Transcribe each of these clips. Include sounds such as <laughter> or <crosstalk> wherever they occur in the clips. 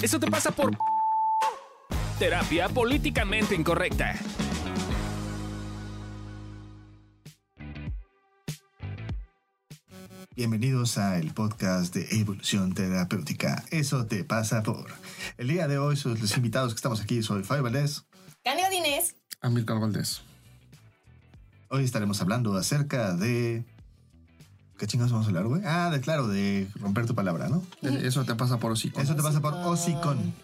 Eso te pasa por terapia políticamente incorrecta. Bienvenidos a el podcast de Evolución Terapéutica. Eso te pasa por. El día de hoy, sus los invitados que estamos aquí, soy Fabio Valdés. Canio Dinés. Amílcar Valdés. Hoy estaremos hablando acerca de. ¿Qué chingados vamos a hablar, güey? Ah, de claro, de romper tu palabra, ¿no? Eso te pasa por hocico. Eso te pasa por hocicón.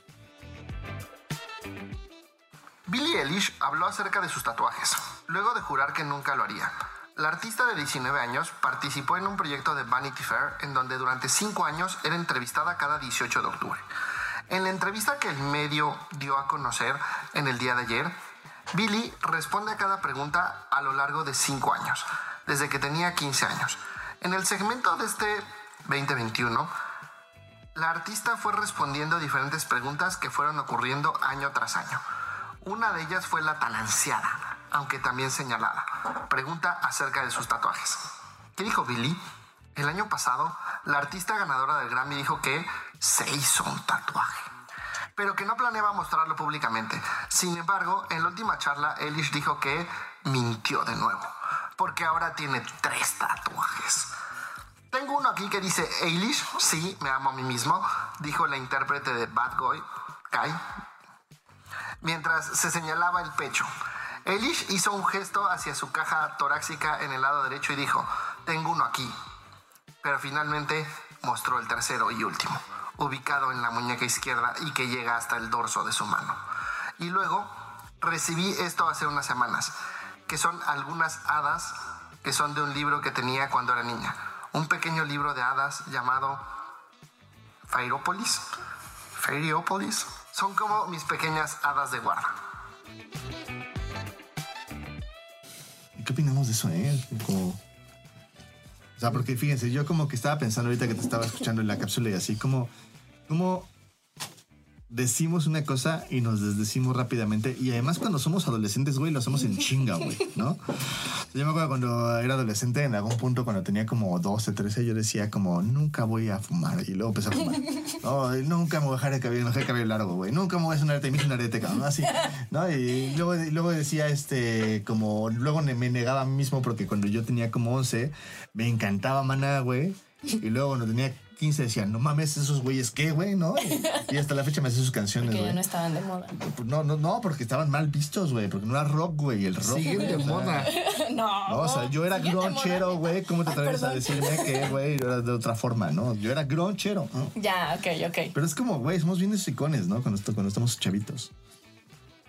Billie Eilish habló acerca de sus tatuajes, luego de jurar que nunca lo haría. La artista de 19 años participó en un proyecto de Vanity Fair en donde durante 5 años era entrevistada cada 18 de octubre. En la entrevista que el medio dio a conocer en el día de ayer, Billie responde a cada pregunta a lo largo de 5 años, desde que tenía 15 años. En el segmento de este 2021, la artista fue respondiendo diferentes preguntas que fueron ocurriendo año tras año. Una de ellas fue la tan aunque también señalada, pregunta acerca de sus tatuajes. ¿Qué dijo Billy? El año pasado, la artista ganadora del Grammy dijo que se hizo un tatuaje, pero que no planeaba mostrarlo públicamente. Sin embargo, en la última charla, Eilish dijo que mintió de nuevo, porque ahora tiene tres tatuajes. Tengo uno aquí que dice Eilish, sí, me amo a mí mismo, dijo la intérprete de Bad Boy, Kai, mientras se señalaba el pecho. Elish hizo un gesto hacia su caja torácica en el lado derecho y dijo, tengo uno aquí. Pero finalmente mostró el tercero y último, ubicado en la muñeca izquierda y que llega hasta el dorso de su mano. Y luego recibí esto hace unas semanas, que son algunas hadas que son de un libro que tenía cuando era niña. Un pequeño libro de hadas llamado Fairópolis. Fairópolis. Son como mis pequeñas hadas de guarda. ¿Qué opinamos de eso, eh? Como- O sea, porque fíjense, yo como que estaba pensando ahorita que te estaba escuchando en la cápsula y así, como, como decimos una cosa y nos desdecimos rápidamente. Y además cuando somos adolescentes, güey, lo hacemos en chinga, güey, ¿no? Yo me acuerdo cuando era adolescente, en algún punto cuando tenía como 12, 13, yo decía como, nunca voy a fumar. Y luego empecé a fumar. <laughs> No, nunca me voy a dejar el cabello, dejé el cabello largo, güey. Nunca me voy a hacer un arete, me hice un arete, cabrón. Así, ¿no? Y luego, luego decía, este, como, luego me negaba a mí mismo porque cuando yo tenía como 11, me encantaba Maná, güey. Y luego cuando tenía 15 decía, no mames, esos güeyes, ¿qué, güey? ¿No? Y, <laughs> y hasta la fecha me hacía sus canciones, güey. no estaban de moda. Pues No, no, no, porque estaban mal vistos, güey. Porque no era rock, güey. El rock. Siguen de moda. <laughs> No. No, o sea, yo era gronchero, güey. ¿Cómo te Ay, atreves a decirme que, güey, yo era de otra forma, no? Yo era gronchero. ¿no? Ya, ok, ok. Pero es como, güey, somos bien icones, ¿no? Cuando, esto- cuando estamos chavitos.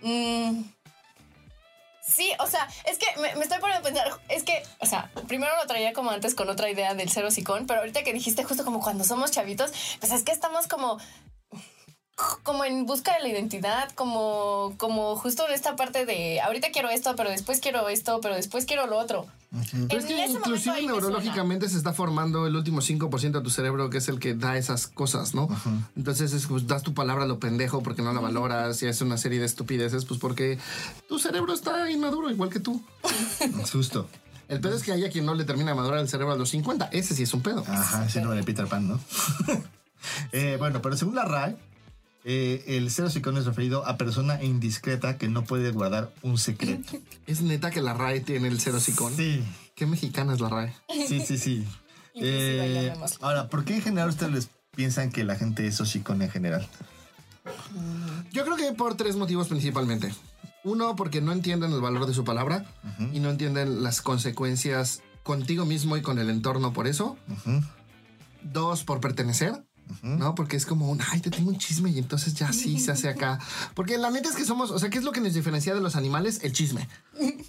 Mm, sí, o sea, es que me, estoy poniendo a pensar, es que, o sea, primero lo traía como antes con otra idea del cero sicón, pero ahorita que dijiste justo como cuando somos chavitos, pues es que estamos como como en busca de la identidad, como, como justo en esta parte de ahorita quiero esto, pero después quiero esto, pero después quiero lo otro. Pero es que ese inclusive neurológicamente se está formando el último 5% de tu cerebro que es el que da esas cosas, ¿no? Entonces es, pues, das tu palabra a lo pendejo porque no la valoras y haces una serie de estupideces, pues porque tu cerebro está inmaduro igual que tú. Es <laughs> justo. El pedo es que haya quien no le termina de madurar el cerebro a los 50. Ese sí es un pedo. Ajá, síndrome de Peter Pan, ¿no? <laughs> Eh, bueno, pero según la RAE, eh, el cero psicón es referido a persona indiscreta que no puede guardar un secreto. <laughs> Es neta que la RAE tiene el cero psicón. Sí, Qué mexicana es la RAE. sí, sí, sí. <laughs> Eh, ahora, ¿por qué en general ustedes piensan que la gente es hocicón en general? Yo creo que por tres motivos principalmente. Uno, porque no entienden el valor de su palabra y no entienden las consecuencias contigo mismo y con el entorno por eso. Dos, por pertenecer. ¿No? Porque es como un, ay, te tengo un chisme y entonces ya sí se hace acá. Porque la neta es que somos, o sea, ¿qué es lo que nos diferencia de los animales? El chisme.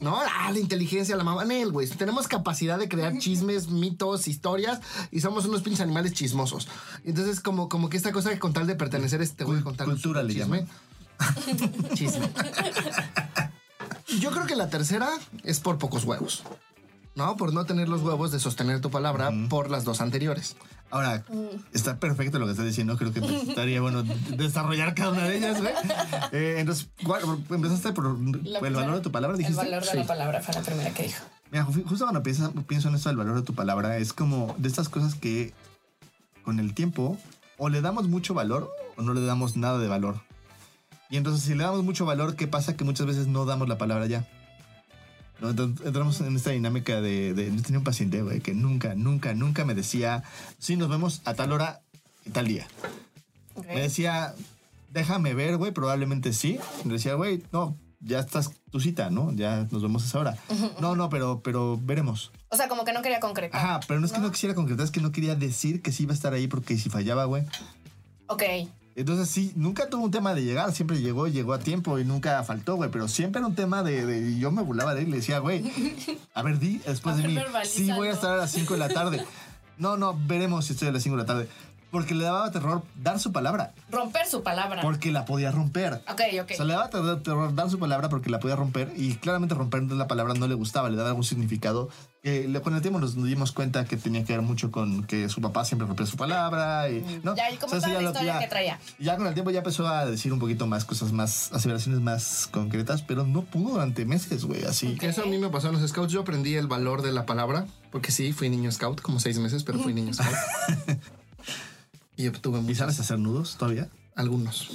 ¿No? Ah, la inteligencia, la mamá. Nel, güey. Tenemos capacidad de crear chismes, mitos, historias y somos unos pinches animales chismosos. Entonces, como, como que esta cosa que con tal de pertenecer es te voy a contar cultura un le chisme. <laughs> chisme. Yo creo que la tercera es por pocos huevos. ¿No? Por no tener los huevos de sostener tu palabra por las dos anteriores. Ahora, está perfecto lo que estás diciendo. Creo que estaría bueno <laughs> desarrollar cada una de ellas, güey. Eh, entonces, ¿cuál- empezaste por La el primera- valor de tu palabra, El dijiste. valor de Sí. la palabra fue la primera que dijo. Mira, ju- justo cuando pienso, pienso en esto del valor de tu palabra, es como de estas cosas que con el tiempo o le damos mucho valor o no le damos nada de valor. Y entonces si le damos mucho valor, ¿qué pasa? Que muchas veces no damos la palabra ya. ¿No? Entonces, entramos en esta dinámica de, de... Yo tenía un paciente, güey, que nunca, nunca, nunca me decía, sí, nos vemos a tal hora y tal día. Me decía, déjame ver, güey, probablemente sí. Me decía, güey, no, ya estás tu cita, ¿no? Ya nos vemos a esa hora. No, no, pero, pero veremos. O sea, como que no quería concretar. Ajá, pero no es que no quisiera concretar, es que no quería decir que sí iba a estar ahí porque si fallaba, güey. Ok. Entonces sí, nunca tuvo un tema de llegar, siempre llegó, llegó a tiempo y nunca faltó, güey, pero siempre era un tema de, de- yo me burlaba de él y le decía, güey, a ver, di después de mí, sí voy a ¿no? estar a las 5 de la tarde. No, no, veremos si estoy a las 5 de la tarde. Porque le daba terror dar su palabra, Romper su palabra. porque la podía romper. Ok, ok. O sea, le daba terror, terror dar su palabra porque la podía romper y claramente romper la palabra no le gustaba, le daba algún significado. Le- con el tiempo nos dimos cuenta que tenía que ver mucho con que su papá siempre rompía su palabra. Y, ¿no? Mm, Ya, y como O sea, toda eso la lo- historia que traía. y Ya con el tiempo ya empezó a decir un poquito más cosas más, aseveraciones más concretas, pero no pudo durante meses, güey, así. Eso a mí me pasó en los scouts. Yo aprendí el valor de la palabra, porque sí, fui niño scout, como seis meses, pero fui niño scout. <laughs> y obtuve ¿Y muchos, sabes hacer nudos todavía? algunos.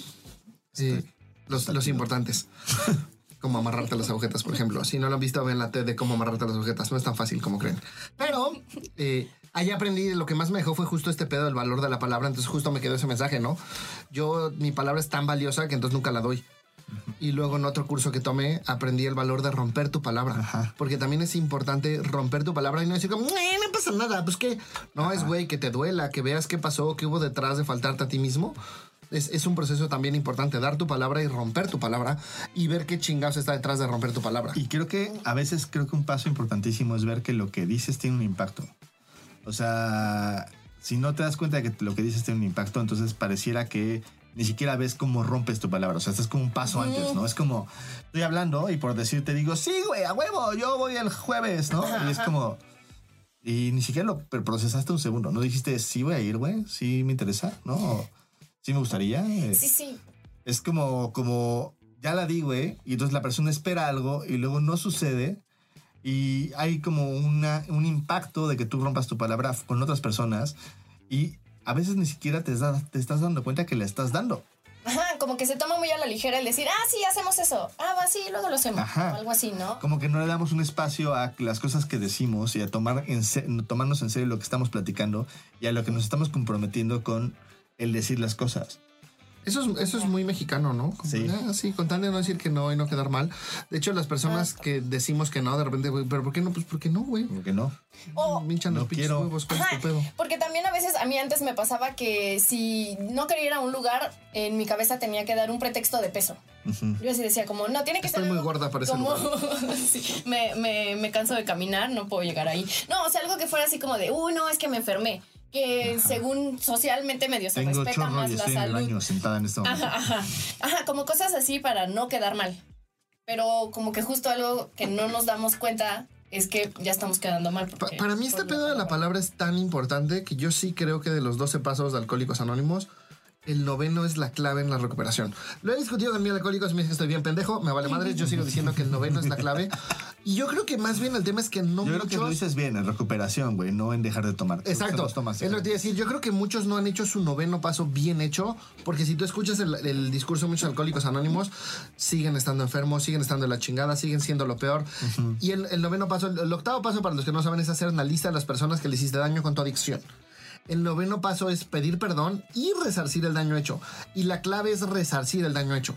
Sí, los, los importantes. <laughs> Como amarrarte las agujetas, por ejemplo. Si no lo han visto, ven la TED de cómo amarrarte las agujetas. No es tan fácil como creen. Pero eh, ahí aprendí, lo que más me dejó fue justo este pedo del valor de la palabra. Entonces justo me quedó ese mensaje, ¿no? Yo, mi palabra es tan valiosa que entonces nunca la doy. Y luego en otro curso que tomé aprendí el valor de romper tu palabra. Ajá. Porque también es importante romper tu palabra y no decir como, "Eh, no pasa nada, pues que no es güey, que te duela, que veas qué pasó, qué hubo detrás de faltarte a ti mismo. Es, es un proceso también importante, dar tu palabra y romper tu palabra y ver qué chingados está detrás de romper tu palabra. Y creo que a veces creo que un paso importantísimo es ver que lo que dices tiene un impacto. O sea, si no te das cuenta de que lo que dices tiene un impacto, entonces pareciera que ni siquiera ves cómo rompes tu palabra. O sea, estás como un paso antes, ¿no? Es como, estoy hablando y por decirte digo, sí, güey, a huevo, yo voy el jueves, ¿no? Y es como... Y ni siquiera lo procesaste un segundo. No dijiste, sí voy a ir, güey, sí me interesa, ¿no? Sí me gustaría. eh, Sí, sí. es como, como, ya la di, güey, y entonces la persona espera algo y luego no sucede y hay como una, un impacto de que tú rompas tu palabra con otras personas y a veces ni siquiera te, da- te estás dando cuenta que la estás dando. Ajá, como que se toma muy a la ligera el decir, ah, sí, hacemos eso. Ah, va, sí, luego lo hacemos. Ajá. O algo así, ¿no? Como que no le damos un espacio a las cosas que decimos y a tomar en tomarnos en serio lo que estamos platicando y a lo que nos estamos comprometiendo con el decir las cosas. Eso es, eso es muy mexicano, ¿no? Como, Sí. ah, sí, con tal de no decir que no y no quedar mal. De hecho, las personas que decimos que no, de repente, güey, ¿pero por qué no? Pues porque no, güey. Como que no. O, los no pinches quiero. huevos, ¿cuál es tu Ajá, pedo? Porque también a veces a mí antes me pasaba que si no quería ir a un lugar, en mi cabeza tenía que dar un pretexto de peso. Yo así decía, como, no, tiene que Estoy ser muy algo gorda para ese como, lugar. <laughs> Sí, me, me, me canso de caminar, no puedo llegar ahí. No, o sea, algo que fuera así como de, uy, no, es que me enfermé. Que según socialmente medio se Tengo respeta chorro más y la estoy en el salud. baño sentada en este momento. Ajá, ajá. Ajá, como cosas así para no quedar mal. Pero como que justo algo que no nos damos cuenta es que ya estamos quedando mal. Pa- para mí este pedo de la palabra es tan importante que yo sí creo que de los 12 pasos de Alcohólicos Anónimos, el noveno es la clave en la recuperación. Lo he discutido con mi alcohólicos, me dicen que estoy bien pendejo, me vale madre, yo sigo diciendo que el noveno es la clave. Y yo creo que más bien el tema es que no Yo creo que lo muchos... dices bien, en recuperación, güey, no en dejar de tomar. Exacto. tomas, es lo que te iba a decir. Yo creo que muchos no han hecho su noveno paso bien hecho, porque si tú escuchas el, el discurso de muchos alcohólicos anónimos, siguen estando enfermos, siguen estando en la chingada, siguen siendo lo peor. Y el, el noveno paso, el, el octavo paso, para los que no saben, es hacer una lista de las personas que le hiciste daño con tu adicción. El noveno paso es pedir perdón y resarcir el daño hecho. Y la clave es resarcir el daño hecho.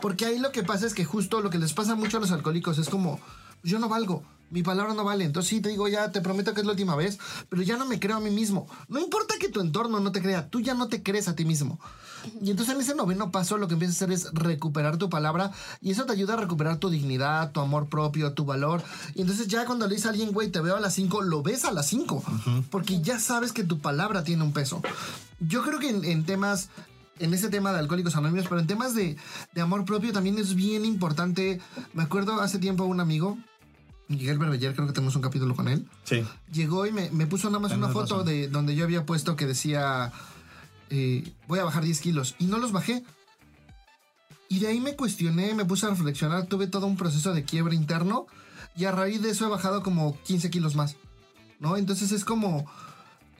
Porque ahí lo que pasa es que justo lo que les pasa mucho a los alcohólicos es como, yo no valgo, mi palabra no vale. Entonces sí te digo, ya te prometo que es la última vez, pero ya no me creo a mí mismo. No importa que tu entorno no te crea, tú ya no te crees a ti mismo. Y entonces en ese noveno paso lo que empiezas a hacer es recuperar tu palabra y eso te ayuda a recuperar tu dignidad, tu amor propio, tu valor. Y entonces ya cuando le dices a alguien, güey, te veo a las 5, lo ves a las 5, porque ya sabes que tu palabra tiene un peso. Yo creo que en, en temas en ese tema de alcohólicos anónimos, pero en temas de, de amor propio también es bien importante. Me acuerdo hace tiempo un amigo, Miguel Berbeller, creo que tenemos un capítulo con él, Sí. llegó y me, me puso nada más una foto razón. de donde yo había puesto que decía, eh, voy a bajar 10 kilos, y no los bajé. Y de ahí me cuestioné, me puse a reflexionar, tuve todo un proceso de quiebre interno, y a raíz de eso he bajado como 15 kilos más, ¿no? Entonces es como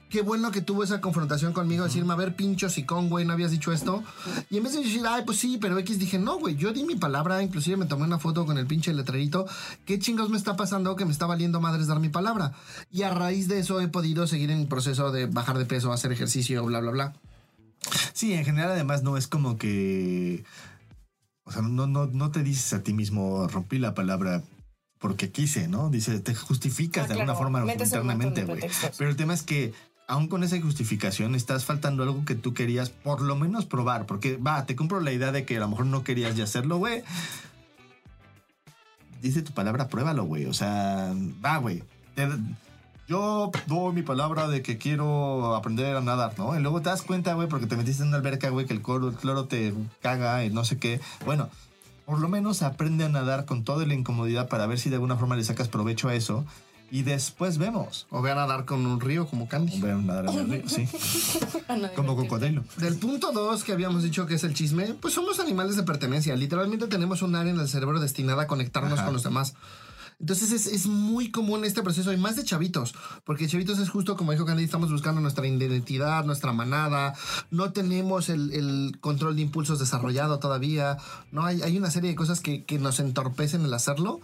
qué bueno que tuvo esa confrontación conmigo, decirme, a ver, pincho sicón, güey, no habías dicho esto. Y en vez de decir, ay, pues sí, pero X, dije, no, güey, yo di mi palabra, inclusive me tomé una foto con el pinche letrerito. ¿Qué chingados me está pasando que me está valiendo madres dar mi palabra? Y a raíz de eso he podido seguir en el proceso de bajar de peso, hacer ejercicio, bla, bla, bla. Sí, en general además no es como que... O sea, no, no, no te dices a ti mismo, rompí la palabra porque quise, ¿no? Dice, te justificas Ah, de alguna forma internamente, güey. Pero el tema es que aún con esa justificación estás faltando algo que tú querías por lo menos probar, porque va, te compro la idea de que a lo mejor no querías ya hacerlo, güey. Dice tu palabra, pruébalo, güey. O sea, va, güey. Yo doy mi palabra de que quiero aprender a nadar, ¿no? Y luego te das cuenta, güey, porque te metiste en una alberca, güey, que el cloro, el cloro te caga y no sé qué. Bueno, por lo menos aprende a nadar con toda la incomodidad para ver si de alguna forma le sacas provecho a eso. Y después vemos. O vean a dar con un río como Candy. Ver nadar en el río, sí. <laughs> Ah, Como cocodrilo. Del punto 2 que habíamos dicho que es el chisme, pues somos animales de pertenencia. Literalmente tenemos un área en el cerebro destinada a conectarnos Ajá. con los demás. Entonces es, es muy común este proceso y más de chavitos, porque chavitos es justo como dijo Candy, estamos buscando nuestra identidad, nuestra manada, no tenemos el, el control de impulsos desarrollado todavía, no hay, hay una serie de cosas que, que nos entorpecen el hacerlo,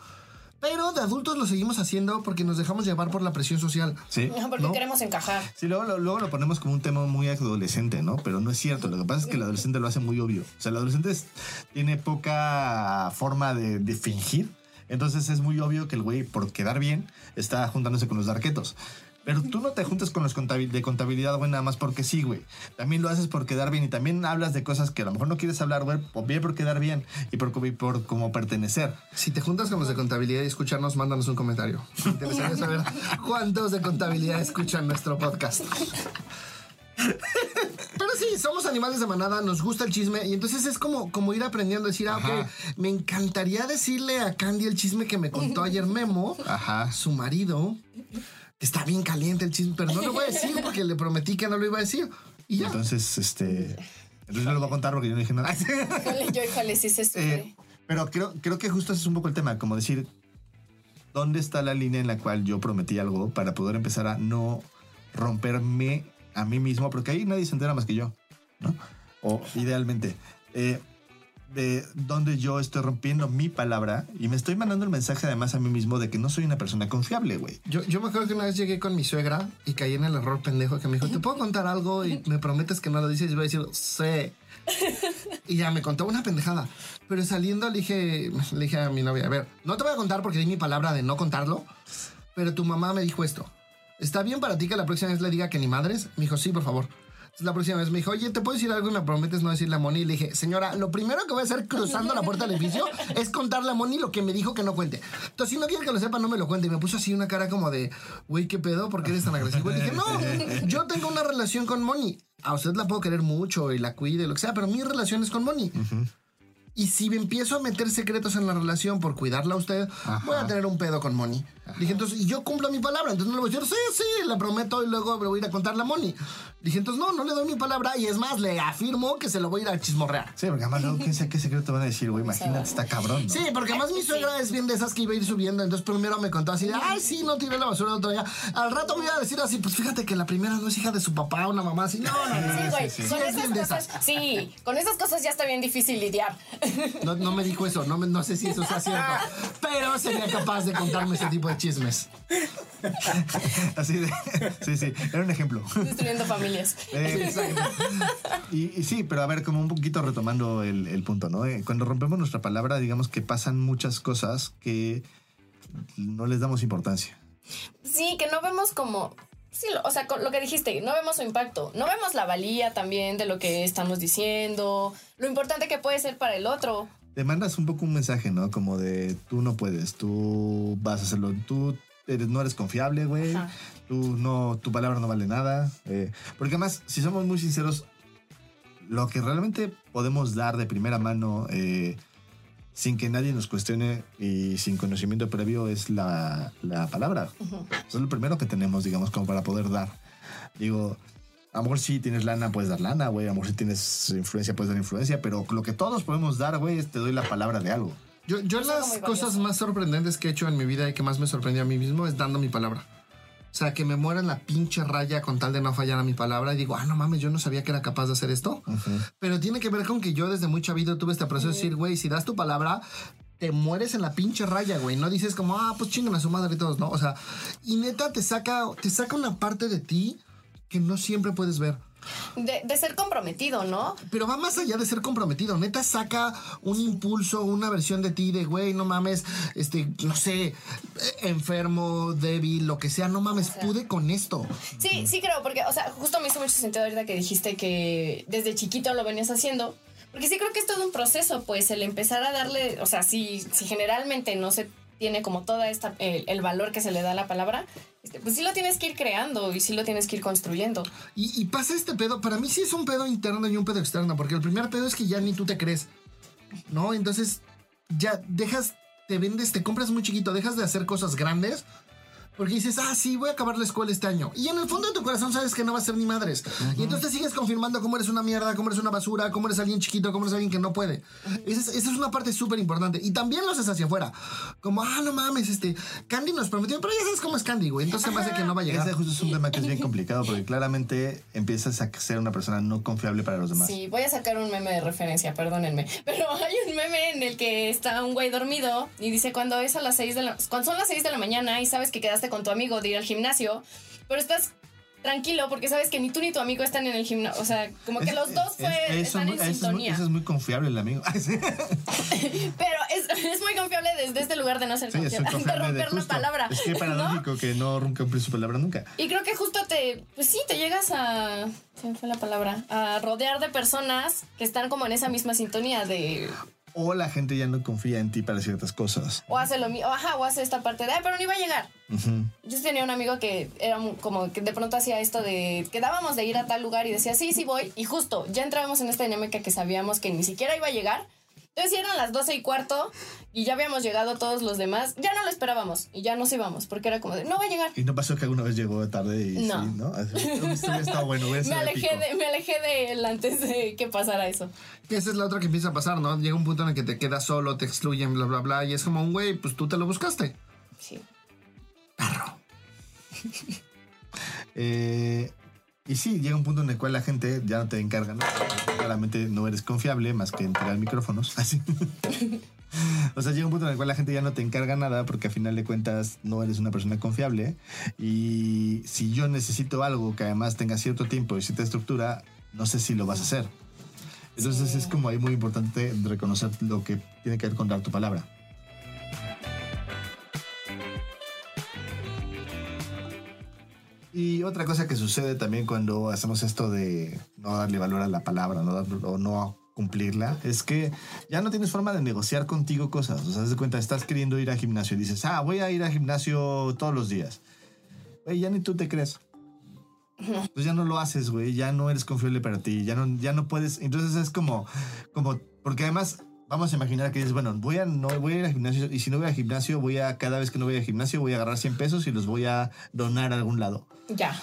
pero de adultos lo seguimos haciendo porque nos dejamos llevar por la presión social. Sí. Porque ¿no? queremos encajar. Sí, luego, lo- luego lo ponemos como un tema muy adolescente, ¿no? Pero no es cierto. Lo que pasa es que el adolescente lo hace muy obvio. O sea, el adolescente es- tiene poca forma de, de fingir. Entonces es muy obvio que el güey, por quedar bien, está juntándose con los darquetos. Pero tú no te juntas con los contabil- de contabilidad, güey, nada más porque sí, güey. También lo haces por quedar bien y también hablas de cosas que a lo mejor no quieres hablar, güey, bien por quedar bien y por, y por como pertenecer. Si te juntas con los de contabilidad y escucharnos, mándanos un comentario. Saber cuántos de contabilidad escuchan nuestro podcast. Pero sí, somos animales de manada, nos gusta el chisme y entonces es como, como ir aprendiendo a decir, ah, ok, me encantaría decirle a Candy el chisme que me contó ayer Memo, Ajá. su marido, está bien caliente el chisme, pero no lo voy a decir porque le prometí que no lo iba a decir. Y ya. Entonces, este... Entonces no lo voy a contar porque yo no dije nada. Híjole, yo, híjole, sí se. Eh, pero creo, creo que justo ese es un poco el tema, como decir, ¿dónde está la línea en la cual yo prometí algo para poder empezar a no romperme a mí mismo? Porque ahí nadie se entera más que yo, ¿no? O idealmente, eh, de dónde yo estoy rompiendo mi palabra y me estoy mandando el mensaje además a mí mismo de que no soy una persona confiable, güey. Yo, yo me acuerdo que una vez llegué con mi suegra y caí en el error pendejo que me dijo, ¿te puedo contar algo? Y me prometes que no lo dices. Y voy a decir, sí. Y ya me contó una pendejada. Pero saliendo le dije, le dije a mi novia, a ver, no te voy a contar porque di mi palabra de no contarlo, pero tu mamá me dijo esto. ¿Está bien para ti que la próxima vez le diga que ni madres? Me dijo, sí, por favor. Entonces, la próxima vez me dijo, oye, ¿te puedo decir algo y me prometes no decirle a Moni? Y le dije, señora, lo primero que voy a hacer cruzando la puerta del edificio <laughs> es contarle a Moni lo que me dijo que no cuente. Entonces, si no quiere que lo sepa, no me lo cuente. Y me puso así una cara como de, güey, ¿qué pedo? ¿Por qué eres tan agresivo? Y dije, no, yo tengo una relación con Moni. A usted la puedo querer mucho y la cuide, lo que sea, pero mi relación es con Moni. Y si me empiezo a meter secretos en la relación por cuidarla a usted, voy a tener un pedo con Moni. Dije, entonces, y yo cumplo mi palabra. Entonces no le voy a decir, sí, sí, le prometo y luego le voy a ir a contarle a Moni. Dije, entonces no, no le doy mi palabra y es más, le afirmo que se lo voy a ir a chismorrear. Sí, porque además luego quién sabe qué secreto van a decir, güey. Imagínate, está cabrón. ¿no? Sí, porque además mi suegra es bien de esas que iba a ir subiendo. Entonces primero me contó así de, ay, sí, no tiré la basura el otro día. Al rato voy a decir así, pues fíjate que la primera no es hija de su papá, una mamá así. No, no, no. Sí, güey. sí, Con es esas cosas, sí, con esas cosas ya está bien difícil lidiar. No, no me dijo eso, no, me- no sé si eso sea cierto. <laughs> Pero sería capaz de contarme ese tipo de chismes. Así de. Sí, sí. Era un ejemplo. Destruyendo familias. <laughs> Eh, y, y sí, pero a ver, como un poquito retomando el, el punto, ¿no? Eh, cuando rompemos nuestra palabra, digamos que pasan muchas cosas que no les damos importancia. Sí, que no vemos como. Sí, lo- o sea, con lo que dijiste, no vemos su impacto. No vemos la valía también de lo que estamos diciendo, lo importante que puede ser para el otro. Te mandas un poco un mensaje, ¿no? Como de tú no puedes, tú vas a hacerlo, tú eres- no eres confiable, güey. Tú no, tu palabra no vale nada. eh, porque además, si somos muy sinceros, lo que realmente podemos dar de primera mano eh, sin que nadie nos cuestione y sin conocimiento previo es la, la palabra. Eso es lo primero que tenemos, digamos, como para poder dar. Digo, a lo mejor si tienes lana, puedes dar lana, güey. A lo mejor si tienes influencia, puedes dar influencia. Pero lo que todos podemos dar, güey, es te doy la palabra de algo. Yo, yo las cosas más sorprendentes que he hecho en mi vida y que más me sorprendió a mí mismo es dando mi palabra. O sea, que me muera en la pinche raya con tal de no fallar a mi palabra y digo, ah, no mames, yo no sabía que era capaz de hacer esto. Pero tiene que ver con que yo desde muy chavito tuve este proceso de decir, güey, si das tu palabra, te mueres en la pinche raya, güey. No dices como, ah, pues chingan a su madre y todos, ¿no? O sea, y neta te saca, te saca una parte de ti que no siempre puedes ver. De, de ser comprometido, ¿no? Pero va más allá de ser comprometido. Neta saca un impulso, una versión de ti de, güey, no mames, este, no sé, eh, enfermo, débil, lo que sea, no mames, pude con esto. Sí, sí creo, porque, o sea, justo me hizo mucho sentido ahorita que dijiste que desde chiquito lo venías haciendo. Porque sí creo que es todo un proceso, pues, el empezar a darle, o sea, si, si generalmente no se tiene como toda esta, el, valor que se le da a la palabra, este, pues sí lo tienes que ir creando y sí lo tienes que ir construyendo. Y pasa este pedo, para mí sí es un pedo interno y un pedo externo, porque el primer pedo es que ya ni tú te crees, ¿no? Entonces ya dejas, te vendes, te compras muy chiquito, dejas de hacer cosas grandes. Porque dices, ah, sí, voy a acabar la escuela este año. Y en el fondo de tu corazón sabes que no va a ser ni madres. Y entonces te sigues confirmando cómo eres una mierda, cómo eres una basura, cómo eres alguien chiquito, cómo eres alguien que no puede. Esa es, esa es una parte súper importante. Y también lo haces hacia afuera. Como, ah, no mames, este, Candy nos prometió, pero ya sabes cómo es Candy, güey. Entonces me hace que no va a llegar. Ese justo es un tema que es bien <laughs> complicado porque claramente empiezas a ser una persona no confiable para los demás. Sí, voy a sacar un meme de referencia, perdónenme. <laughs> Pero hay un meme en el que está un güey dormido y dice cuando es a las 6 de la cuando son las 6 de la mañana y sabes que quedaste con tu amigo de ir al gimnasio, pero estás tranquilo porque sabes que ni tú ni tu amigo están en el gimnasio. O sea, como que Es- los dos fue, están en eso es muy- sintonía. eso es muy confiable el amigo. <laughs> Sí, <laughs> Pero es, es muy confiable desde este lugar de no ser muy confiable, <laughs> de confiable de romper la justo. palabra. Es que ¿no? paradójico que no cumple su palabra nunca. Y creo que justo te, pues sí, te llegas a, se me fue la palabra, a rodear de personas que están como en esa misma sintonía de, O la gente ya no confía en ti para ciertas cosas. o hace lo mismo, ajá, o hace esta parte de, pero ni va a llegar. Yo tenía un amigo que era como que de pronto hacía esto de, quedábamos de ir a tal lugar y decía, sí, sí voy, y justo, ya entrábamos en esta dinámica que sabíamos que ni siquiera iba a llegar. Entonces eran las 12 y cuarto y ya habíamos llegado todos los demás, ya no lo esperábamos y ya nos íbamos porque era como de, no va a llegar. Y no pasó que alguna vez llegó tarde y No. sí, ¿no? Bueno, <laughs> Me alejé, de, me alejé de él antes de que pasara eso. Que esa es la otra que empieza a pasar, ¿no? Llega un punto en el que te quedas solo, te excluyen, bla, bla, bla. Y es como un güey, pues tú te lo buscaste. Sí. <laughs> Eh, y sí, llega un punto en el cual la gente ya no te encarga, ¿no? Claramente no eres confiable más que entregar micrófonos. <laughs> Así. O sea, llega un punto en el cual la gente ya no te encarga nada porque a final de cuentas no eres una persona confiable. Y si yo necesito algo que además tenga cierto tiempo y cierta estructura, no sé si lo vas a hacer. Entonces Sí. es como ahí muy importante reconocer lo que tiene que ver con dar tu palabra. Y otra cosa que sucede también cuando hacemos esto de no darle valor a la palabra no o no cumplirla es que ya no tienes forma de negociar contigo cosas. O sea, de cuenta, estás queriendo ir al gimnasio y dices, ah, voy a ir al gimnasio todos los días. Güey, ya ni tú te crees. Pues ya no lo haces, güey. Ya no eres confiable para ti. Ya no, ya no puedes. Entonces es como, como, porque además vamos a imaginar que dices, bueno, voy a, no, voy a ir al gimnasio y si no voy al gimnasio, voy a, cada vez que no voy al gimnasio, voy a agarrar 100 pesos y los voy a donar a algún lado. Ya.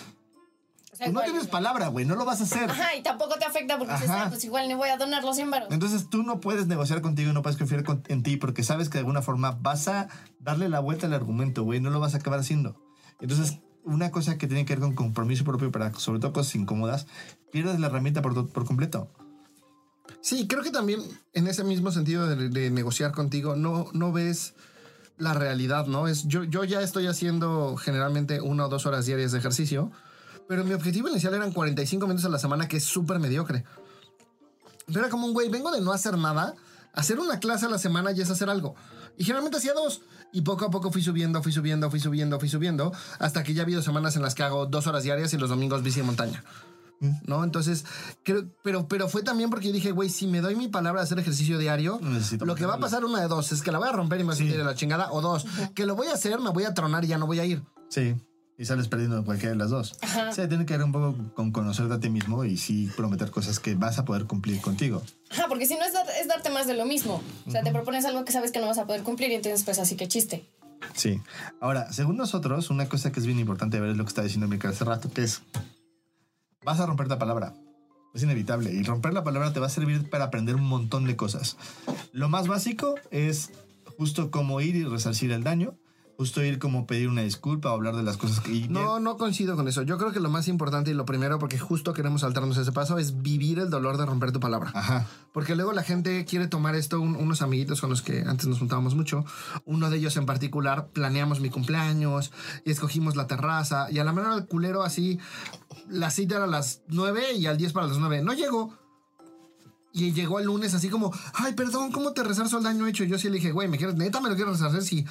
O sea, Tú no tienes palabra, güey. No lo vas a hacer. Ajá, y tampoco te afecta porque dices, ah, pues igual ni voy a donar los 100 baros. Entonces tú no puedes negociar contigo y no puedes confiar con- en ti porque sabes que de alguna forma vas a darle la vuelta al argumento, güey. No lo vas a acabar haciendo. Entonces, una cosa que tiene que ver con compromiso propio para sobre todo cosas incómodas, pierdes la herramienta por, por completo. Sí, creo que también en ese mismo sentido de, negociar contigo, no, no ves la realidad, ¿no? Es, yo, yo ya estoy haciendo generalmente una o dos horas diarias de ejercicio, pero mi objetivo inicial eran 45 minutos a la semana, que es súper mediocre. Pero era como un güey, vengo de no hacer nada, hacer una clase a la semana y es hacer algo. Y generalmente hacía dos. Y poco a poco fui subiendo, fui subiendo, fui subiendo, fui subiendo, hasta que ya ha habido semanas en las que hago dos horas diarias y los domingos bici de montaña. ¿No? Entonces, creo, pero, pero fue también porque yo dije, güey, si me doy mi palabra de hacer ejercicio diario, Necesito lo que va a pasar una de dos es que la voy a romper y me voy a sentir de la chingada, o dos, que lo voy a hacer, me voy a tronar y ya no voy a ir. Sí. Y sales perdiendo cualquiera de las dos. Ajá. Sí, tiene que ver un poco con conocerte a ti mismo y sí prometer cosas que vas a poder cumplir contigo. Ajá, porque si no es, dar- es darte más de lo mismo. O sea, te propones algo que sabes que no vas a poder cumplir y entonces pues así que chiste. Sí. Ahora, según nosotros, una cosa que es bien importante ver es lo que está diciendo Mica hace rato, que es, vas a romper la palabra. Es inevitable. Y romper la palabra te va a servir para aprender un montón de cosas. Lo más básico es justo cómo ir y resarcir el daño. Justo ir como pedir una disculpa o hablar de las cosas que... No, no coincido con eso. Yo creo que lo más importante y lo primero, porque justo queremos saltarnos ese paso, es vivir el dolor de romper tu palabra. Ajá. Porque luego la gente quiere tomar esto, un- unos amiguitos con los que antes nos juntábamos mucho, uno de ellos en particular, planeamos mi cumpleaños y escogimos la terraza y a la mano del culero así, la cita era a las 9 y al 10 para las 9. No llegó. Y llegó el lunes así como, ay, perdón, ¿cómo te resarzo el daño hecho? Y yo sí le dije, güey, ¿me quieres, neta me lo quieres resarcer? Sí.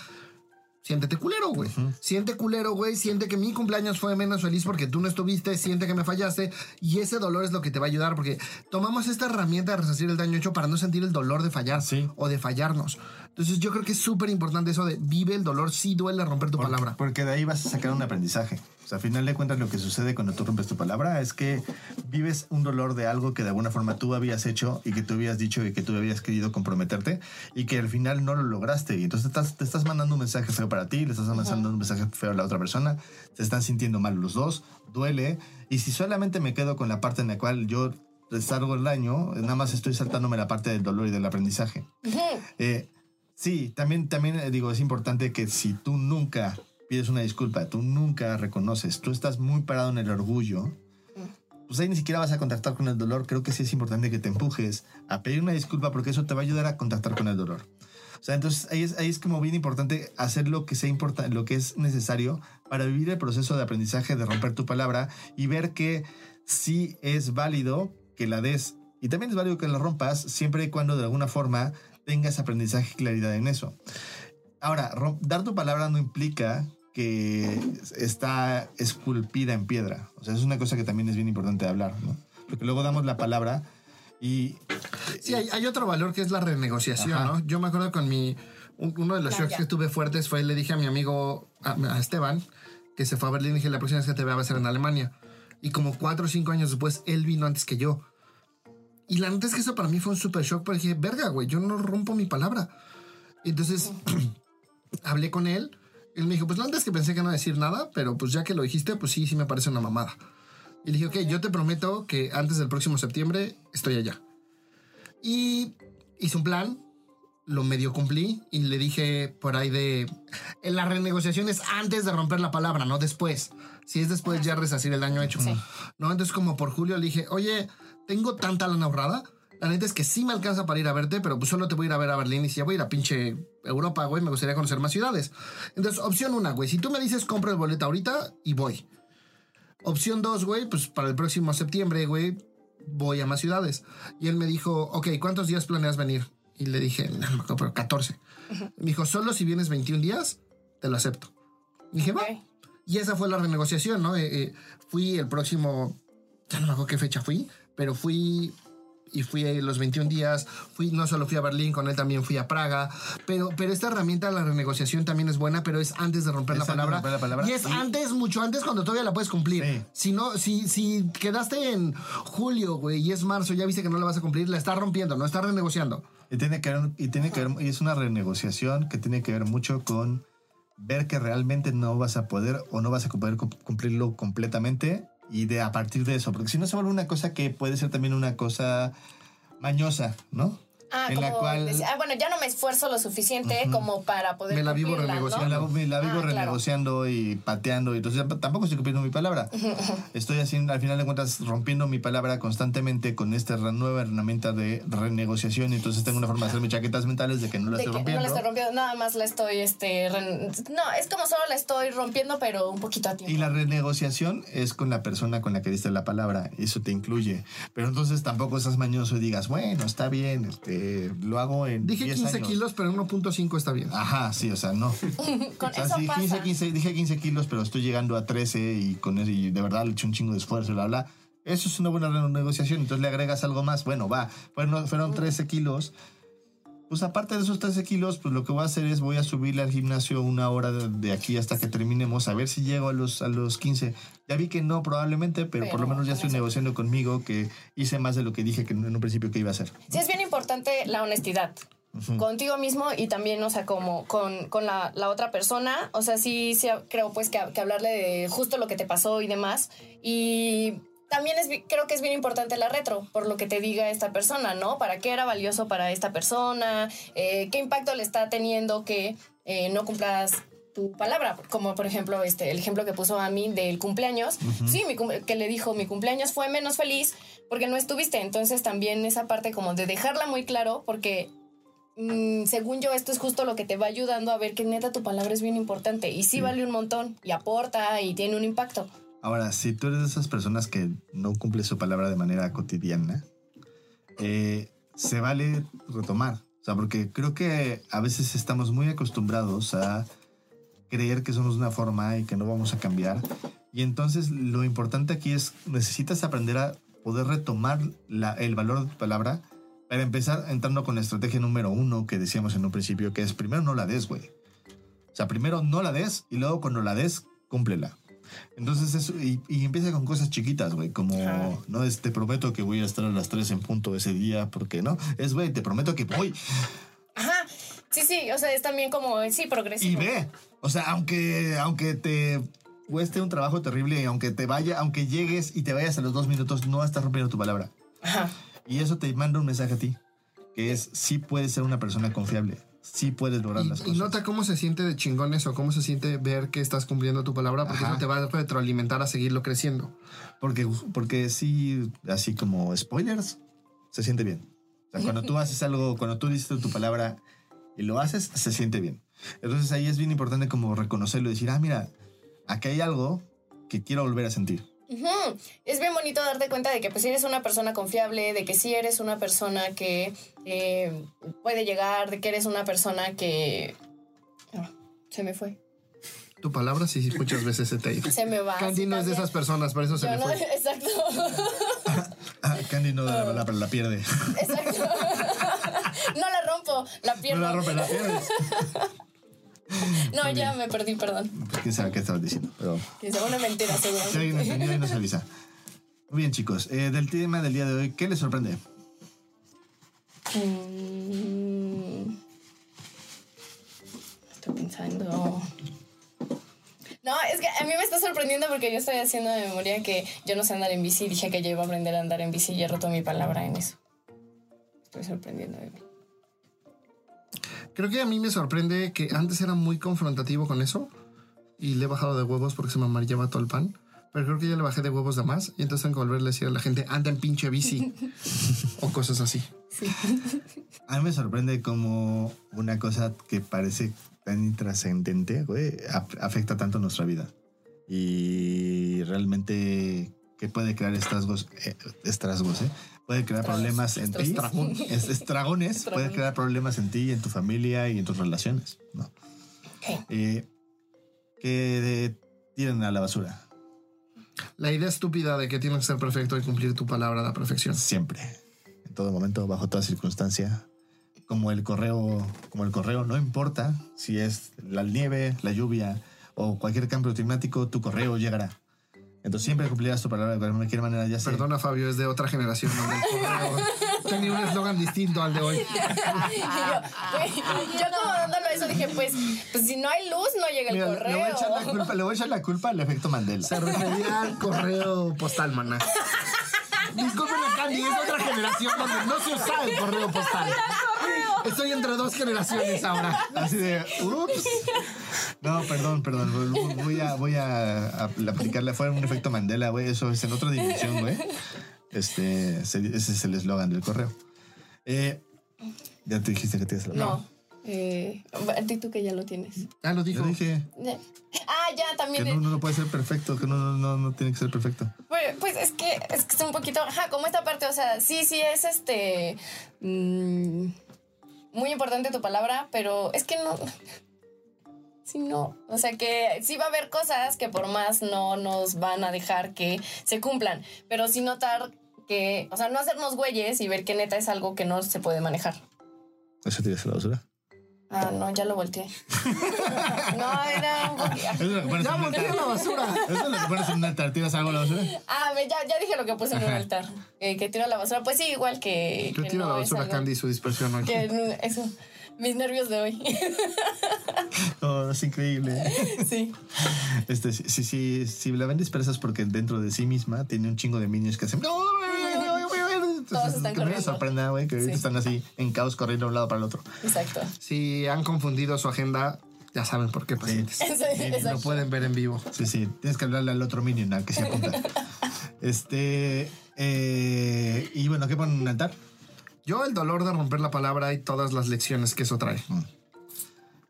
Siéntete culero, güey. Siente culero, güey. Siente que mi cumpleaños fue menos feliz porque tú no estuviste. Siente que me fallaste. Y ese dolor es lo que te va a ayudar porque tomamos esta herramienta de resarcir el daño hecho para no sentir el dolor de fallar Sí. o de fallarnos. Entonces yo creo que es súper importante eso de vive el dolor. Sí duele romper tu Porque- palabra. Porque de ahí vas a sacar un aprendizaje. O sea, a final de cuentas lo que sucede cuando tú rompes tu palabra es que vives un dolor de algo que de alguna forma tú habías hecho y que tú habías dicho y que tú habías querido comprometerte y que al final no lo lograste. Y entonces te estás, te estás mandando un mensaje feo para ti, le estás mandando un mensaje feo a la otra persona, se están sintiendo mal los dos, duele. Y si solamente me quedo con la parte en la cual yo desargo el daño, nada más estoy saltándome la parte del dolor y del aprendizaje. Eh, sí, también, también eh, digo, es importante que si tú nunca pides una disculpa, tú nunca reconoces, tú estás muy parado en el orgullo, pues ahí ni siquiera vas a contactar con el dolor. Creo que sí es importante que te empujes a pedir una disculpa porque eso te va a ayudar a contactar con el dolor. O sea, entonces ahí es, ahí es como bien importante hacer lo que sea importa, lo que es necesario para vivir el proceso de aprendizaje de romper tu palabra y ver que sí es válido que la des y también es válido que la rompas siempre y cuando de alguna forma tengas aprendizaje y claridad en eso. Ahora, dar tu palabra no implica que está esculpida en piedra. O sea, es una cosa que también es bien importante de hablar, ¿no? Porque luego damos la palabra y Sí, hay, hay otro valor que es la renegociación, Ajá. ¿no? Yo me acuerdo con mi. un- uno de los shocks ya. que tuve fuertes fue: le dije a mi amigo, a, a Esteban, que se fue a Berlín, dije: la próxima vez que te vea va a ser en Alemania. Y como cuatro o cinco años después, él vino antes que yo. Y la neta es que eso para mí fue un super shock, porque dije: verga, güey, yo no rompo mi palabra. Y entonces <clears throat> hablé con él. Él me dijo: Pues la neta es que pensé que no decir nada, pero pues ya que lo dijiste, pues sí, sí me parece una mamada. Y le dije: Ok, yo te prometo que antes del próximo septiembre estoy allá. Y hice un plan, lo medio cumplí y le dije por ahí de... En las renegociaciones antes de romper la palabra, no después. Si es después ya resacir el daño hecho. Sí. ¿No? Entonces como por julio le dije, oye, tengo tanta lana ahorrada. La neta es que sí me alcanza para ir a verte, pero pues solo te voy a ir a ver a Berlín y si ya voy a ir a pinche Europa, güey, me gustaría conocer más ciudades. Entonces, opción una, güey, si tú me dices compro el boleto ahorita y voy. Opción dos, güey, pues para el próximo septiembre, güey, voy a más ciudades. Y él me dijo, ok, ¿cuántos días planeas venir? Y le dije, no, pero 14. Me dijo, solo si vienes 21 días, te lo acepto. Y dije, va. Ok. Y esa fue la renegociación, ¿no? Eh, eh, fui el próximo, ya no me acuerdo qué fecha fui, pero fui y fui ahí los 21 días, fui, no solo fui a Berlín, con él también fui a Praga, pero, pero esta herramienta, la renegociación también es buena, pero es antes de romper, la palabra, romper la palabra. Y es antes, mucho antes, cuando todavía la puedes cumplir. Sí. Si no, si, si quedaste en julio, güey, y es marzo, ya viste que no la vas a cumplir, la estás rompiendo, no estás renegociando. Y tiene que ver, y tiene que ver, y es una renegociación que tiene que ver mucho con ver que realmente no vas a poder o no vas a poder cum- cumplirlo completamente y de a partir de eso, porque si no se vuelve una cosa que puede ser también una cosa mañosa, ¿no? Ah, en como la cual ah, bueno, ya no me esfuerzo lo suficiente como para poder Me la vivo renegociando. me la, me la vivo Ah, claro. renegociando y pateando y entonces tampoco estoy cumpliendo mi palabra. <laughs> Estoy haciendo, al final de cuentas, rompiendo mi palabra constantemente con esta re- nueva herramienta de renegociación entonces tengo una forma de hacer mis chaquetas mentales de que no la De estoy rompiendo. no la estoy rompiendo, nada más la estoy, este, ren- no, es como solo la estoy rompiendo, pero un poquito a tiempo. Y la renegociación es con la persona con la que diste la palabra, eso te incluye. Pero entonces tampoco estás mañoso y digas, bueno, está bien, este, lo hago en Dije 10 15 años. kilos, pero 1.5 está bien. Ajá, sí, o sea, no. <laughs> Con O sea, eso sí, pasa. 15, 15, dije 15 kilos, pero estoy llegando a 13 y con eso, y de verdad le eché un chingo de esfuerzo, bla, bla. Eso es una buena renegociación. Entonces le agregas algo más. Bueno, va, fueron, fueron 13 kilos. Pues aparte de esos 13 kilos, pues lo que voy a hacer es voy a subirle al gimnasio una hora de, de aquí hasta que terminemos, a ver si llego a los, a los 15. Ya vi que no, probablemente, pero, por lo menos ya estoy negociando conmigo que hice más de lo que dije que en un principio que iba a hacer. Sí, es bien importante la honestidad. Contigo mismo y también, o sea, como con, con la, la otra persona. O sea, sí, sí creo pues que, que hablarle de justo lo que te pasó y demás. Y también es, creo que es bien importante la retro, por lo que te diga esta persona, ¿no? ¿Para qué era valioso para esta persona? Eh, ¿Qué impacto le está teniendo que eh, no cumplas tu palabra, como por ejemplo este el ejemplo que puso a mí del cumpleaños. Sí, mi cum- que le dijo, mi cumpleaños fue menos feliz porque no estuviste. Entonces también esa parte como de dejarla muy claro porque mm, según yo esto es justo lo que te va ayudando a ver que neta tu palabra es bien importante y sí, vale un montón y aporta y tiene un impacto. Ahora, si tú eres de esas personas que no cumple su palabra de manera cotidiana, eh, se vale retomar. O sea, porque creo que a veces estamos muy acostumbrados a creer que somos una forma y que no vamos a cambiar. Y entonces lo importante aquí es, necesitas aprender a poder retomar la- el valor de tu palabra para empezar entrando con la estrategia número uno que decíamos en un principio, que es primero no la des, güey. O sea, primero no la des y luego cuando la des, cúmplela. Entonces, eso, y, y empieza con cosas chiquitas, güey, como, Ajá. no es, te prometo que voy a estar a las 3 en punto ese día, porque no, es, güey, te prometo que voy. Ajá. Sí, sí, o sea, es también como, sí, Y progresivo. ve, o sea, aunque, aunque te cueste un trabajo terrible y aunque te vaya, aunque llegues y te vayas a los dos minutos, no estás rompiendo tu palabra. Ajá. Y eso te manda un mensaje a ti, que es, sí puedes ser una persona confiable, sí puedes lograr las Y, y cosas. nota cómo se siente de chingón eso, cómo se siente ver que estás cumpliendo tu palabra, porque Ajá. eso te va a retroalimentar a seguirlo creciendo. Porque, porque sí, así como spoilers, se siente bien. O sea, cuando tú haces algo, cuando tú dices tu palabra y lo haces, se siente bien. Entonces ahí es bien importante como reconocerlo y decir, ah, mira, aquí hay algo que quiero volver a sentir. Es bien bonito darte cuenta de que pues eres una persona confiable, de que sí eres una persona que eh, puede llegar, de que eres una persona que... Ah, se me fue. Tu palabra sí, sí, muchas veces se te ido. Se me va. Candy no es de esas personas, por eso se Yo le no, fue. <laughs> exacto. Ah, Candy no la, la- la pierde. exacto. <laughs> no la rompo, la No pierdo. la rompe, la <laughs> pierde. <laughs> No, ya me perdí, perdón. Pues quién sabe qué estabas diciendo, pero sea una mentira, si alguien seguramente. entendió y nos avisa. Muy bien, chicos. eh, del tema del día de hoy, ¿qué les sorprende? Mm. Estoy pensando. No, es que a mí me está sorprendiendo porque yo estoy haciendo de memoria que yo no sé andar en bici. Dije que yo iba a aprender a andar en bici y he roto mi palabra en eso. Estoy sorprendiendo de mí. Creo que a mí me sorprende que antes era muy confrontativo con eso y le he bajado de huevos porque se me amarillaba todo el pan. Pero creo que ya le bajé de huevos de más y entonces tengo que volverle a decir a la gente, anda en pinche bici <laughs> o cosas así. A mí me sorprende como una cosa que parece tan intrascendente, güey, afecta tanto nuestra vida. Y realmente que puede crear estragos, eh, estragos, ¿eh? Puede crear Estragos, problemas en ti. Es- Estragones. <laughs> Puede crear problemas en ti y en tu familia y en tus relaciones. Eh, que de- tiren a la basura. La idea estúpida de que tienes que ser perfecto y cumplir tu palabra a la perfección. Siempre. En todo momento, bajo toda circunstancia. Como el correo, como el correo, no importa si es la nieve, la lluvia o cualquier cambio climático, tu correo llegará. Entonces siempre cumplirás tu palabra de cualquier manera, ya sea. Perdona, Fabio, es de otra generación donde el correo tenía un eslogan distinto al de hoy. <laughs> Y yo, como dándolo eso dije, pues, pues si no hay luz, no llega el Mira, le correo. voy, a echar la culpa, le voy a echar la culpa al efecto Mandela. Se refería al correo postal, maná. Disculpen a Candy, es otra generación donde no se usa el correo postal. Estoy entre dos generaciones ahora. <laughs> Así de, ups. <laughs> No, perdón, perdón. Voy a, voy a, a aplicarle. Fue un efecto Mandela, güey. Eso es en otra dimensión, güey. Este, se- ese es el eslogan del correo. Eh, ya te dijiste que tienes la No. Eh, a ti tú que ya lo tienes. Ah, lo Yo dijo. dije Ah, ya, que también. no, no, no puede ser perfecto, que no, no, no, no tiene que ser perfecto. Pues, pues es que es que es un poquito, ajá, como esta parte, o sea, sí, sí es este mm, muy importante tu palabra, pero es que no <laughs> sí no, o sea que sí va a haber cosas que por más no nos van a dejar que se cumplan, pero sí notar que, o sea, no hacernos güeyes y ver que neta es algo que no se puede manejar. ¿Eso tiras a la basura? Ah, no, ya lo volteé. <laughs> no, era un poquito. Ya volteé la basura. <laughs> Eso es lo que pones en un altar. ¿Tiras algo a la basura? Ah, ya, ya dije lo que puse en un altar. eh, que tiro a la basura. Pues sí, igual que. Yo que tiro no la basura Candy y su dispersión hoy. Que <laughs> no- eso. Mis nervios de hoy. Oh, es increíble. sí. Este, sí, sí, sí, si la ven dispersa es porque dentro de sí misma tiene un chingo de minions que hacen. Entonces, están que me corriendo. sorprenda, güey, que ahorita Sí. están así en caos corriendo de un lado para el otro. Exacto. Si han confundido su agenda, Ya saben por qué, pacientes. Sí. Lo pueden ver en vivo. Sí, sí, tienes que hablarle al otro minion al que se apunta. <laughs> este. eh, y bueno, ¿qué ponen en un altar? Yo el dolor de romper la palabra y todas las lecciones que eso trae.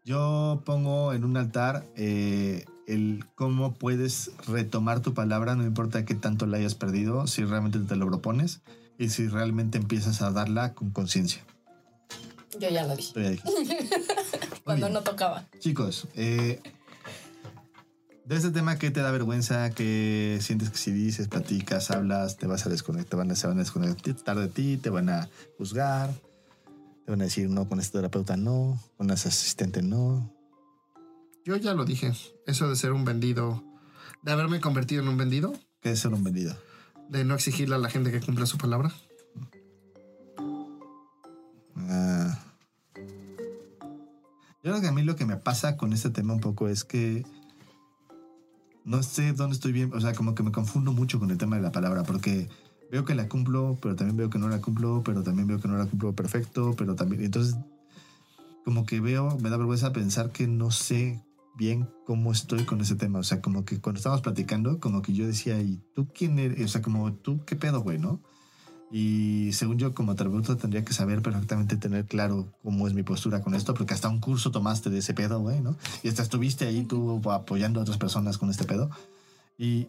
Yo pongo en un altar eh, el cómo puedes retomar tu palabra, no importa qué tanto la hayas perdido, si realmente te lo propones y si realmente empiezas a darla con conciencia. Yo ya lo dije. Ya. <laughs> Cuando bien. no tocaba. Chicos, eh, de este tema, ¿qué te da vergüenza? ¿Qué sientes que si dices, platicas, hablas, te vas a desconectar, van a, se van a desconectar de ti, te van a juzgar, te van a decir no con este terapeuta, no, con ese asistente, no. Yo ya lo dije. Eso de ser un vendido, de haberme convertido en un vendido, ¿Qué es ser un vendido? De no exigirle a la gente que cumpla su palabra. Ah. Yo creo que a mí lo que me pasa con este tema un poco es que no sé dónde estoy bien, o sea, como que me confundo mucho con el tema de la palabra, porque veo que la cumplo, pero también veo que no la cumplo, pero también veo que no la cumplo perfecto, pero también, entonces, como que veo, me da vergüenza pensar que no sé bien cómo estoy con ese tema, o sea, como que cuando estábamos platicando, como que yo decía, ¿y tú quién eres? O sea, como tú, ¿qué pedo, güey, no? Y según yo, como terapeuta, tendría que saber perfectamente, tener claro cómo es mi postura con esto, porque hasta un curso tomaste de ese pedo, güey, ¿no? Y hasta estuviste ahí tú apoyando a otras personas con este pedo. Y,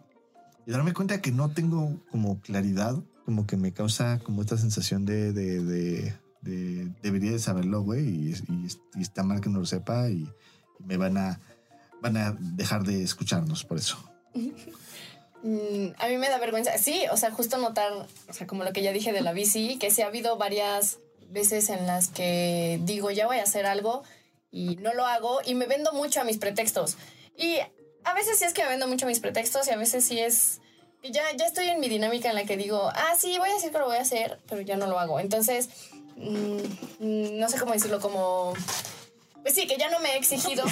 y darme cuenta que no tengo como claridad, como que me causa como esta sensación de, de, de, de- debería de saberlo, güey, y, y- y está mal que no lo sepa y, y me van a, van a dejar de escucharnos por eso. Mm, a mí me da vergüenza. Sí, o sea, justo notar, o sea, como lo que ya dije de la bici, que sí ha habido varias veces en las que digo, ya voy a hacer algo y no lo hago y me vendo mucho a mis pretextos. Y a veces sí es que me vendo mucho a mis pretextos y a veces sí es que ya, ya estoy en mi dinámica en la que digo, ah, sí, voy a decir que lo voy a hacer, pero ya no lo hago. Entonces, mm, mm, no sé cómo decirlo, como... Pues sí, que ya no me he exigido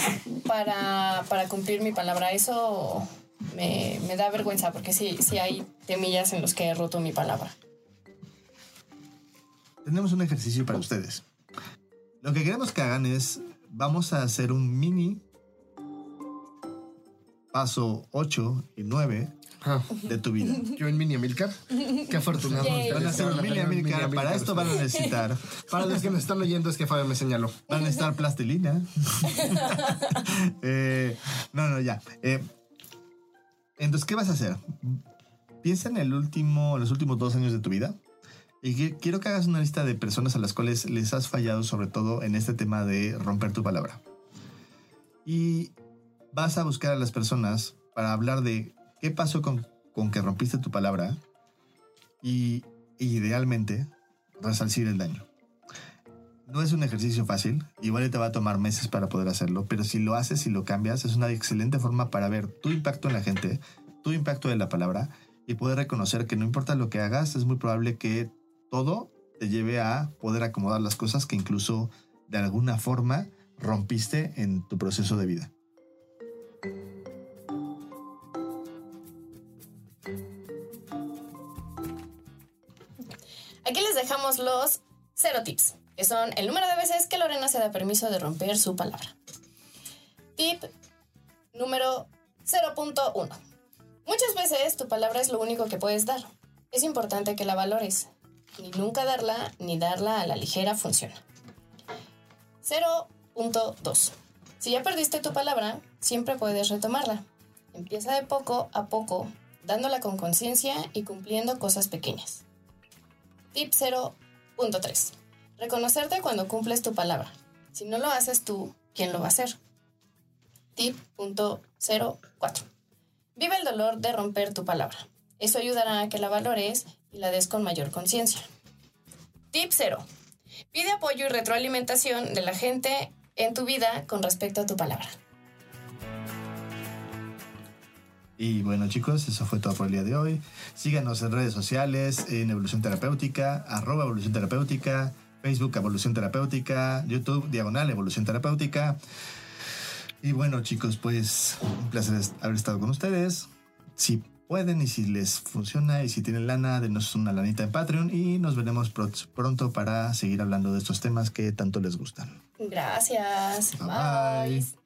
para, para cumplir mi palabra. Eso me, me da vergüenza porque sí, sí hay temillas en los que he roto mi palabra. tenemos un ejercicio para ustedes. Lo que queremos que hagan es, vamos a hacer un mini paso 8 y 9 Ah, de tu vida. yo en Mini Amilcar. Qué afortunado. Yay. Van a hacer un mini Amilcar. Para esto van a necesitar, Para los que nos están oyendo es que Fabio me señaló. van a necesitar plastilina. <laughs> Eh, no, no, ya. Eh, entonces, ¿qué vas a hacer? Piensa en el último, los últimos dos años de tu vida. Y que- quiero que hagas una lista de personas a las cuales les has fallado, sobre todo en este tema de romper tu palabra. Y vas a buscar a las personas para hablar de qué pasó con, con que rompiste tu palabra y idealmente resarcir el daño. No es un ejercicio fácil, igual te va a tomar meses para poder hacerlo, pero si lo haces y lo cambias, es una excelente forma para ver tu impacto en la gente, tu impacto de la palabra y poder reconocer que no importa lo que hagas, es muy probable que todo te lleve a poder acomodar las cosas que incluso de alguna forma rompiste en tu proceso de vida. Aquí les dejamos los cero tips, que son el número de veces que Lorena se da permiso de romper su palabra. Tip número 0.1. Muchas veces tu palabra es lo único que puedes dar. Es importante que la valores. Ni nunca darla ni darla a la ligera funciona. 0.2. Si ya perdiste tu palabra, siempre puedes retomarla. Empieza de poco a poco, dándola con conciencia y cumpliendo cosas pequeñas. Tip 0.3. Reconocerte cuando cumples tu palabra. Si no lo haces tú, ¿quién lo va a hacer? Tip 0.04. Vive el dolor de romper tu palabra. Eso ayudará a que la valores y la des con mayor conciencia. Tip 0. Pide apoyo y retroalimentación de la gente en tu vida con respecto a tu palabra. Y bueno chicos, eso fue todo por el día de hoy. Síganos en redes sociales, en Evolución Terapéutica, arroba Evolución Terapéutica, Facebook Evolución Terapéutica, YouTube Diagonal Evolución Terapéutica. Y bueno chicos, pues un placer haber estado con ustedes. Si pueden y si les funciona y si tienen lana, denos una lanita en Patreon y nos veremos pro- pronto para seguir hablando de estos temas que tanto les gustan. Gracias. Bye bye. Bye.